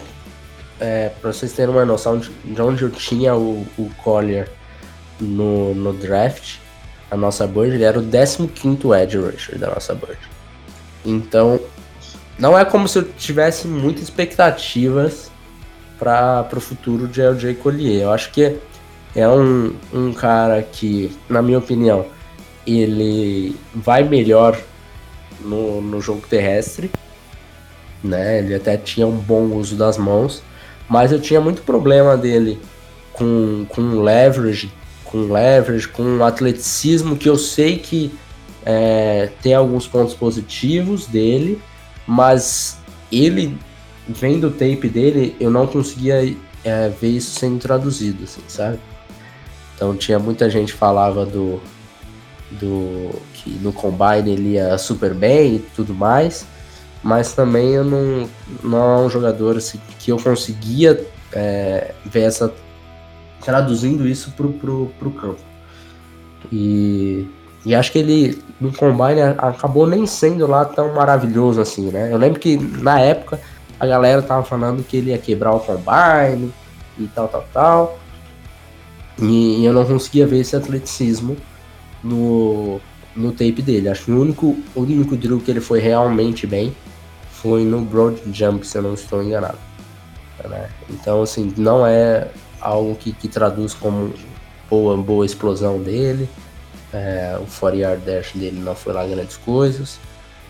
C: é, para vocês terem uma noção de, onde eu tinha o, o Collier no, no draft, a nossa board, ele era o 15 edge rusher da nossa board. Então, não é como se eu tivesse muitas expectativas para o futuro de LJ Collier. Eu acho que é um, um cara que, na minha opinião, ele vai melhor no, no jogo terrestre, né? Ele até tinha um bom uso das mãos, mas eu tinha muito problema dele com, com leverage, com leverage, com atleticismo, que eu sei que é, tem alguns pontos positivos dele, mas ele, vendo o tape dele, eu não conseguia é, ver isso sendo traduzido, assim, sabe? Então tinha muita gente que falava do, do que no combine ele ia super bem e tudo mais, mas também eu não, não é um jogador assim, que eu conseguia é, ver essa traduzindo isso pro, pro, pro campo. E, e acho que ele no combine acabou nem sendo lá tão maravilhoso assim, né? Eu lembro que na época a galera tava falando que ele ia quebrar o combine e tal, tal, tal. E eu não conseguia ver esse atleticismo no, no tape dele. Acho que o único, o único drill que ele foi realmente bem foi no Broad Jump, se eu não estou enganado. Né? Então, assim, não é algo que, que traduz como boa, boa explosão dele. É, o 40 yard dash dele não foi lá grandes coisas.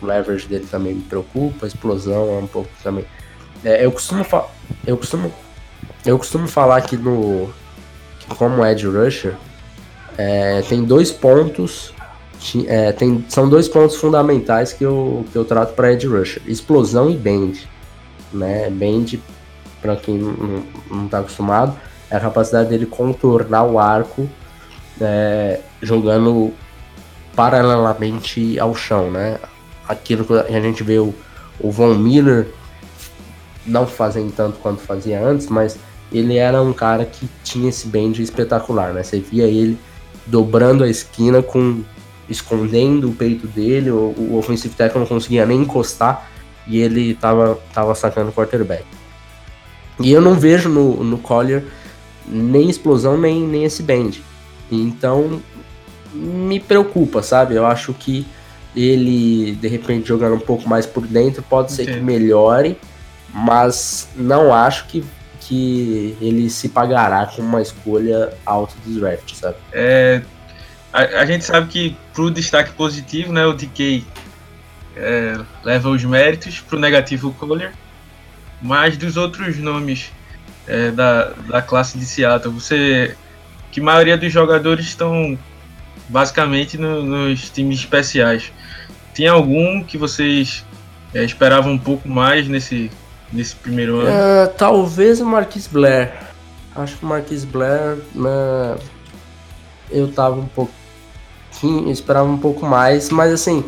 C: O leverage dele também me preocupa. A explosão é um pouco também. É, eu costumo eu costumo eu costumo falar que no como Edge Rusher é, tem dois pontos é, tem, são dois pontos fundamentais que eu, que eu trato para Edge Rusher: explosão e bend. Né? Bend, para quem não está acostumado, é a capacidade dele contornar o arco é, jogando paralelamente ao chão. Né? Aquilo que a gente vê o, o Von Miller não fazendo tanto quanto fazia antes, mas ele era um cara que tinha esse bend espetacular, né? Você via ele dobrando a esquina com escondendo o peito dele, o, o offensive tackle não conseguia nem encostar e ele tava, tava sacando o quarterback. E eu não vejo no, no Collier nem explosão, nem, nem esse bend. Então, me preocupa, sabe? Eu acho que ele, de repente, jogando um pouco mais por dentro, pode ser que melhore, mas não acho que, que ele se pagará com uma escolha alta do draft, sabe?
D: É, a, a, gente sabe que pro destaque positivo, né, o DK é, leva os méritos, pro negativo o Collier, mas dos outros nomes é, da, da classe de Seattle, você que a maioria dos jogadores estão basicamente no, nos times especiais. Tinha algum que vocês é, esperavam um pouco mais nesse, nesse primeiro ano?
C: Uh, talvez o Marquis Blair. Acho que o Marquis Blair, né, eu tava um pouquinho, esperava um pouco mais, mas assim,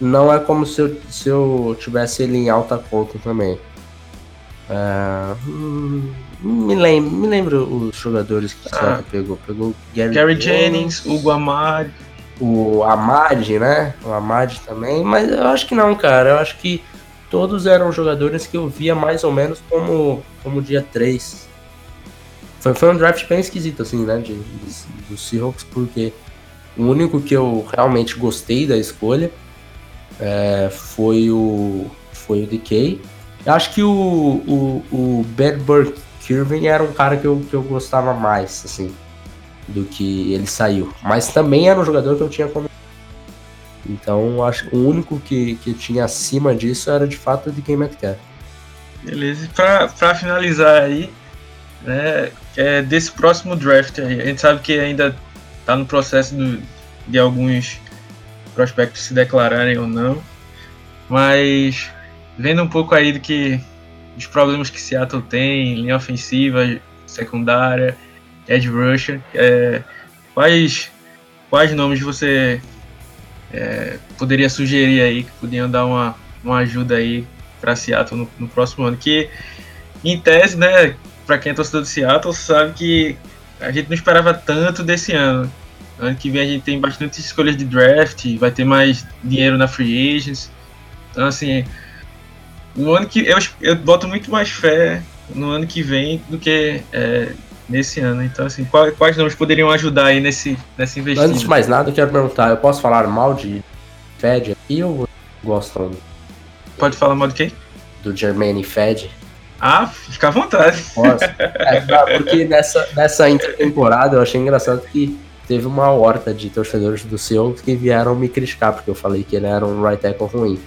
C: não é como se eu, se eu tivesse ele em alta conta também. Uh, me, lembro, me lembro os jogadores que ah, pegou. Pegou
D: Gary, Gary Jennings, Hugo Amad.
C: O Amad, né? O Amad também, mas eu acho que não, cara. Eu acho que todos eram jogadores que eu via mais ou menos como, como dia 3. Foi, foi um draft bem esquisito, assim, né? De, de, do Seahawks, porque o único que eu realmente gostei da escolha é, foi o foi o DK. Eu acho que o, o, o Bad Burke Kirvin era um cara que eu, que eu gostava mais, assim, do que ele saiu. Mas também era um jogador que eu tinha como. Então, acho que o único que, que tinha acima disso era de fato o DK Metcalf.
D: Beleza, e para finalizar aí, né, é desse próximo draft aí, a gente sabe que ainda está no processo do, de alguns prospectos se declararem ou não, mas vendo um pouco aí do que os problemas que Seattle tem, linha ofensiva, secundária, edge rusher, é, quais quais nomes você é, poderia sugerir aí que podiam dar uma, uma ajuda aí para Seattle no, no, próximo ano? Que em tese, né, para quem é torcedor de Seattle, sabe que a gente não esperava tanto desse ano. Ano que vem a gente tem bastante escolhas de draft, vai ter mais dinheiro na free agents. Então, assim, no ano que eu, eu boto muito mais fé no ano que vem do que é, nesse ano. Então, assim, quais, quais nomes poderiam ajudar aí nesse, nesse investimento?
C: Antes de mais nada, eu quero perguntar: eu posso falar mal de Fed aqui ou gosto?
D: Pode falar mal de quem?
C: Do Germaine Fed.
D: Ah, fica à vontade.
C: Posso? É, porque nessa, nessa intertemporada eu achei engraçado que teve uma horta de torcedores do Seahawks que vieram me criticar, porque eu falei que ele era um right tackle ruim.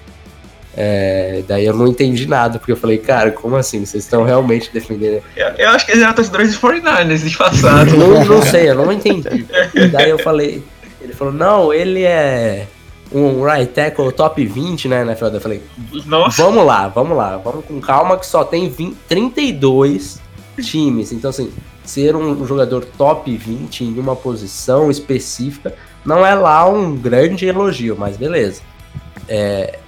C: É, daí eu não entendi nada, porque eu falei, cara, como assim? Vocês estão realmente defendendo.
D: Eu, eu, acho que eles eram torcedores de 49ers disfarçados.
C: não, não sei, eu não entendi. daí eu falei, ele falou, não, ele é um right tackle top 20, né, NFL? Eu falei, Nossa. vamos lá, vamos lá, vamos com calma que só tem 20, 32 times. Então, assim, ser um jogador top 20 em uma posição específica não é lá um grande elogio, mas beleza. É,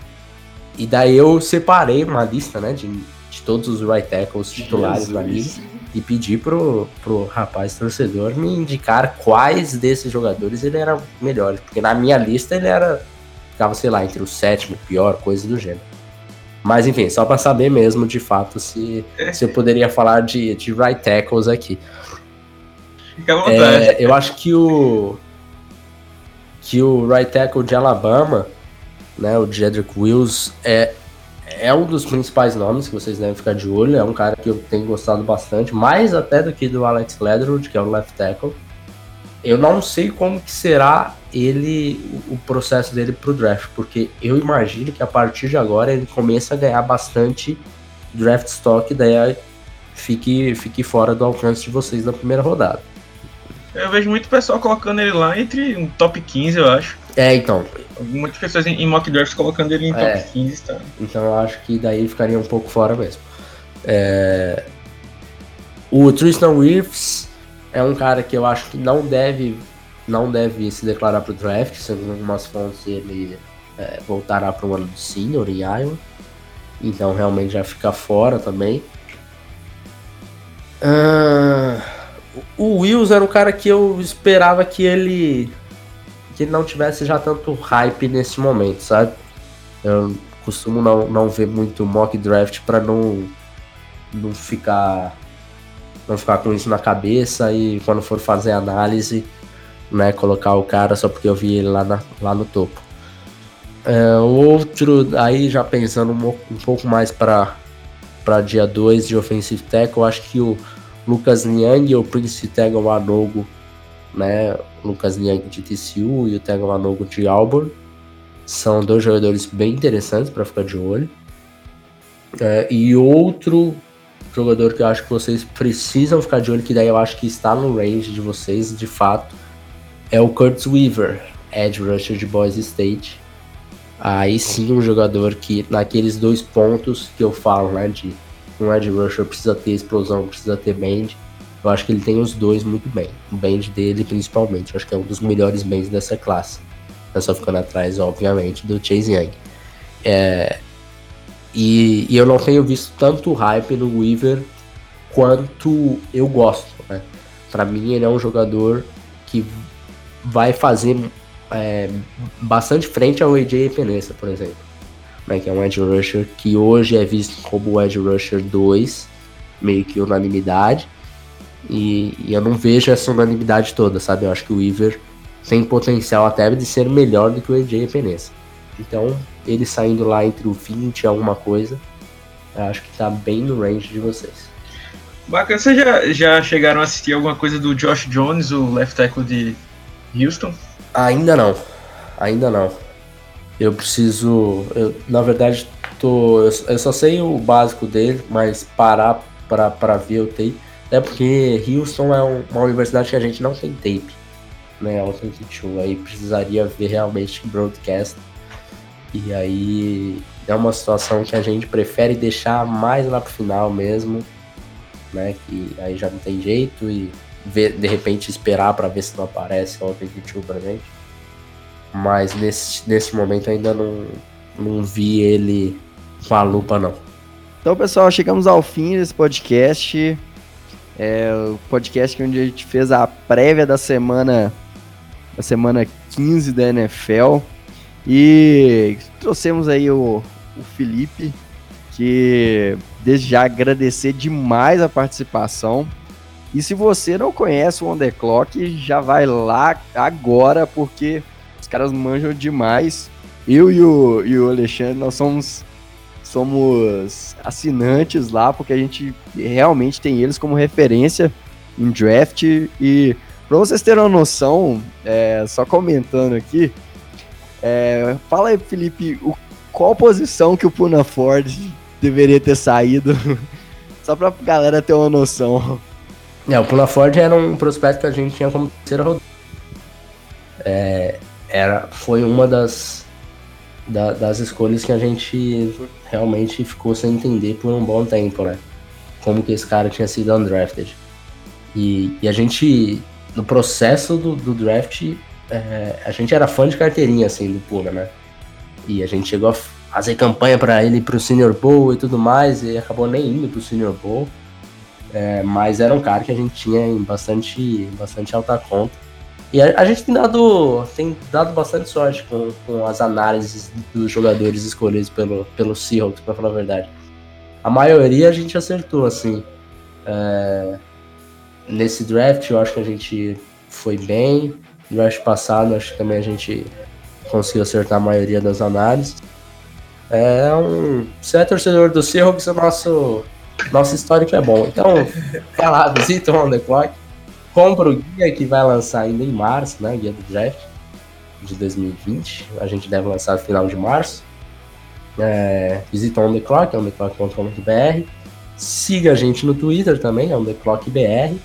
C: e daí eu separei uma lista, né, de, de todos os right tackles titulares Jesus. da liga e pedi pro, pro rapaz torcedor me indicar quais desses jogadores ele era melhor, porque na minha lista ele era ficava, sei lá, entre o sétimo pior, coisa do gênero. Mas enfim, só para saber mesmo de fato se, se eu poderia falar de, de right tackles aqui.
D: Fica à vontade.
C: É, eu acho que o que o right tackle de Alabama né? O Jedrick Wills é, é um dos principais nomes que vocês devem ficar de olho. É um cara que eu tenho gostado bastante, mais até do que do Alex Leatherwood, que é o left tackle. Eu não sei como que será ele o processo dele pro draft, porque eu imagino que a partir de agora ele começa a ganhar bastante draft stock, daí fique, fique fora do alcance de vocês na primeira rodada.
D: Eu vejo muito pessoal colocando ele lá entre um top 15, eu acho.
C: É, então.
D: Muitas pessoas em, mock draft colocando ele em é, top 15, tá?
C: Então eu acho que daí ficaria um pouco fora mesmo. É... O Tristan Wirfs é um cara que eu acho que não deve não deve se declarar para o draft, segundo algumas fontes ele é, voltará para o ano do senior em Iowa. Então realmente já fica fora também. Uh, o Wills era um cara que eu esperava que ele que não tivesse já tanto hype nesse momento, sabe? Eu costumo não, não ver muito mock draft para não não ficar não ficar com isso na cabeça e quando for fazer análise, né, colocar o cara só porque eu vi ele lá, na, lá no topo. É, outro, aí já pensando um, um pouco mais para dia 2 de offensive tackle, eu acho que o Lucas Niang e o Prince Tago Anogo né? Lucas Niang de TCU e o Tagovailoa de Auburn. São dois jogadores bem interessantes para ficar de olho. É, e outro jogador que eu acho que vocês precisam ficar de olho, que daí eu acho que está no range de vocês, de fato, é o Curtis Weaver, edge rusher de Boise State. Aí sim um jogador que naqueles dois pontos que eu falo, né, de um edge rusher precisa ter explosão, precisa ter bend, eu acho que ele tem os dois muito bem. O band dele, principalmente. Eu acho que é um dos melhores bands dessa classe. Tá só ficando atrás, obviamente, do Chase Young. É, e, e, eu não tenho visto tanto hype no Weaver quanto eu gosto. Né? Para mim, ele é um jogador que vai fazer é, bastante frente ao AJ Penessa, por exemplo. Né? Que é um edge rusher que hoje é visto como o edge rusher 2, meio que unanimidade. E, e, eu não vejo essa unanimidade toda, sabe? Eu acho que o Weaver tem potencial até de ser melhor do que o AJ Peneza. Então, ele saindo lá entre o 20 e alguma coisa, eu acho que tá bem no range de vocês.
D: Bacana, vocês já, já chegaram a assistir alguma coisa do Josh Jones, o left tackle de Houston?
C: Ainda não, ainda não. Eu preciso, eu, na verdade, tô, eu, eu só sei o básico dele, mas parar para ver o tape até porque Houston é uma universidade que a gente não tem tape, né? Authentic aí precisaria ver realmente broadcast. E aí é uma situação que a gente prefere deixar mais lá pro final mesmo, né? Que aí já não tem jeito e ver, de repente esperar para ver se não aparece o Authentic pra gente. Mas nesse, nesse momento ainda não, não vi ele com a lupa não.
B: Então, pessoal, chegamos ao fim desse podcast. É o podcast onde a gente fez a prévia da semana da semana 15 da NFL. E trouxemos aí o, o Felipe, que desde já agradecer demais a participação. E se você não conhece o The Clock, já vai lá agora, porque os caras manjam demais. Eu e o, e o Alexandre, nós somos somos assinantes lá, porque a gente realmente tem eles como referência em draft. E para vocês terem uma noção, é, só comentando aqui, é, fala aí, Felipe, o, qual posição que o Puna Ford deveria ter saído? só pra galera ter uma noção.
C: É, o Puna Ford era um prospecto que a gente tinha como terceira rodada. É, era, foi uma das, da, das escolhas que a gente realmente ficou sem entender por um bom tempo, né? Como que esse cara tinha sido undrafted. E, e a gente, no processo do, do draft, é, a gente era fã de carteirinha, assim, do Puna, né? E a gente chegou a fazer campanha para ele pro Senior Bowl e tudo mais, e acabou nem indo pro Senior Bowl. É, mas era um cara que a gente tinha em bastante, bastante alta conta. E a, a, gente tem dado, tem dado bastante sorte com, com as análises dos jogadores escolhidos pelo, pelo Seahawks, pra falar a verdade. A maioria a gente acertou, assim. É, nesse draft eu acho que a gente foi bem. No draft passado acho que também a gente conseguiu acertar a maioria das análises. É um. Você é torcedor do Seahawks, o nosso nosso histórico é bom. Então, vai lá, visita o On The Clock. Compra o guia que vai lançar ainda em março, né? Guia do draft de 2020. A gente deve lançar no final de março. É, visita o On The Clock, ontheclock.com.br. Siga a gente no Twitter também, On The Clock BR.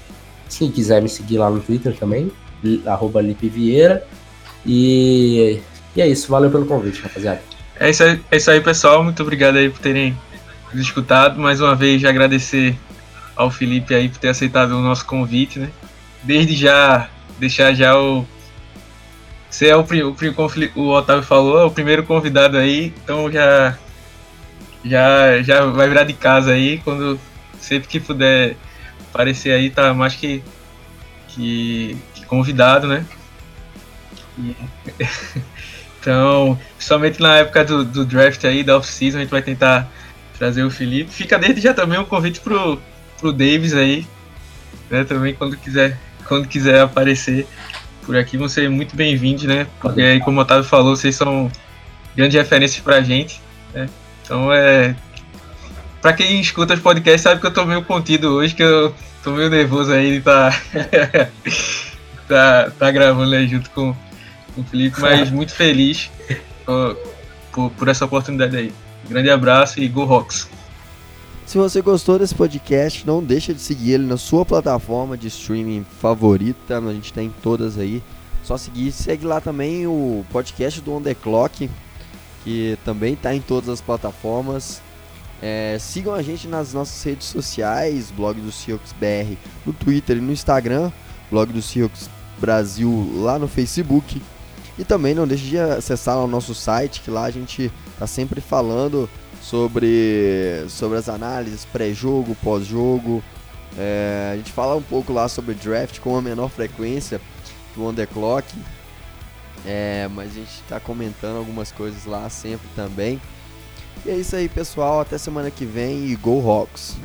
C: Se quiser me seguir lá no Twitter também, arroba Vieira. E, e é isso, valeu pelo convite, rapaziada.
D: É isso, aí, é isso aí, pessoal. Muito obrigado aí por terem escutado. Mais uma vez, agradecer ao Felipe aí por ter aceitado o nosso convite, né? Desde já, deixar já o. Você é o, o o Otávio falou, é o primeiro convidado aí, então já. Já, já vai virar de casa aí, quando sempre que puder aparecer aí, tá mais que, que, que convidado, né? Então, somente na época do, do draft aí, da off-season, a gente vai tentar trazer o Felipe. Fica desde já também um convite pro, pro Davis aí, né? Também quando quiser, quando quiser aparecer por aqui, vão ser muito bem-vindos, né? Porque aí, como o Otávio falou, vocês são grandes referências pra gente, né? Então é. Pra quem escuta os podcasts sabe que eu tô meio contido hoje, que eu tô meio nervoso aí de tá, tá, tá gravando aí junto com, com o Felipe, mas muito feliz por, por, por essa oportunidade aí. Grande abraço e Go Rocks!
B: Se você gostou desse podcast, não deixa de seguir ele na sua plataforma de streaming favorita. A gente tem todas aí. Só seguir. Segue lá também o podcast do On The Clock, que também está em todas as plataformas. É, sigam a gente nas nossas redes sociais, blog do Seahawks BR no Twitter e no Instagram, blog do Seahawks Brasil lá no Facebook. E também não deixe de acessar o nosso site, que lá a gente está sempre falando sobre, sobre as análises pré-jogo, pós-jogo. É, a gente fala um pouco lá sobre draft com a menor frequência do On The Clock. É, mas a gente está comentando algumas coisas lá sempre também. E é isso aí, pessoal. Até semana que vem e Go Hawks!